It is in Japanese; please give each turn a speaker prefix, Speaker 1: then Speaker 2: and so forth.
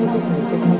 Speaker 1: できました。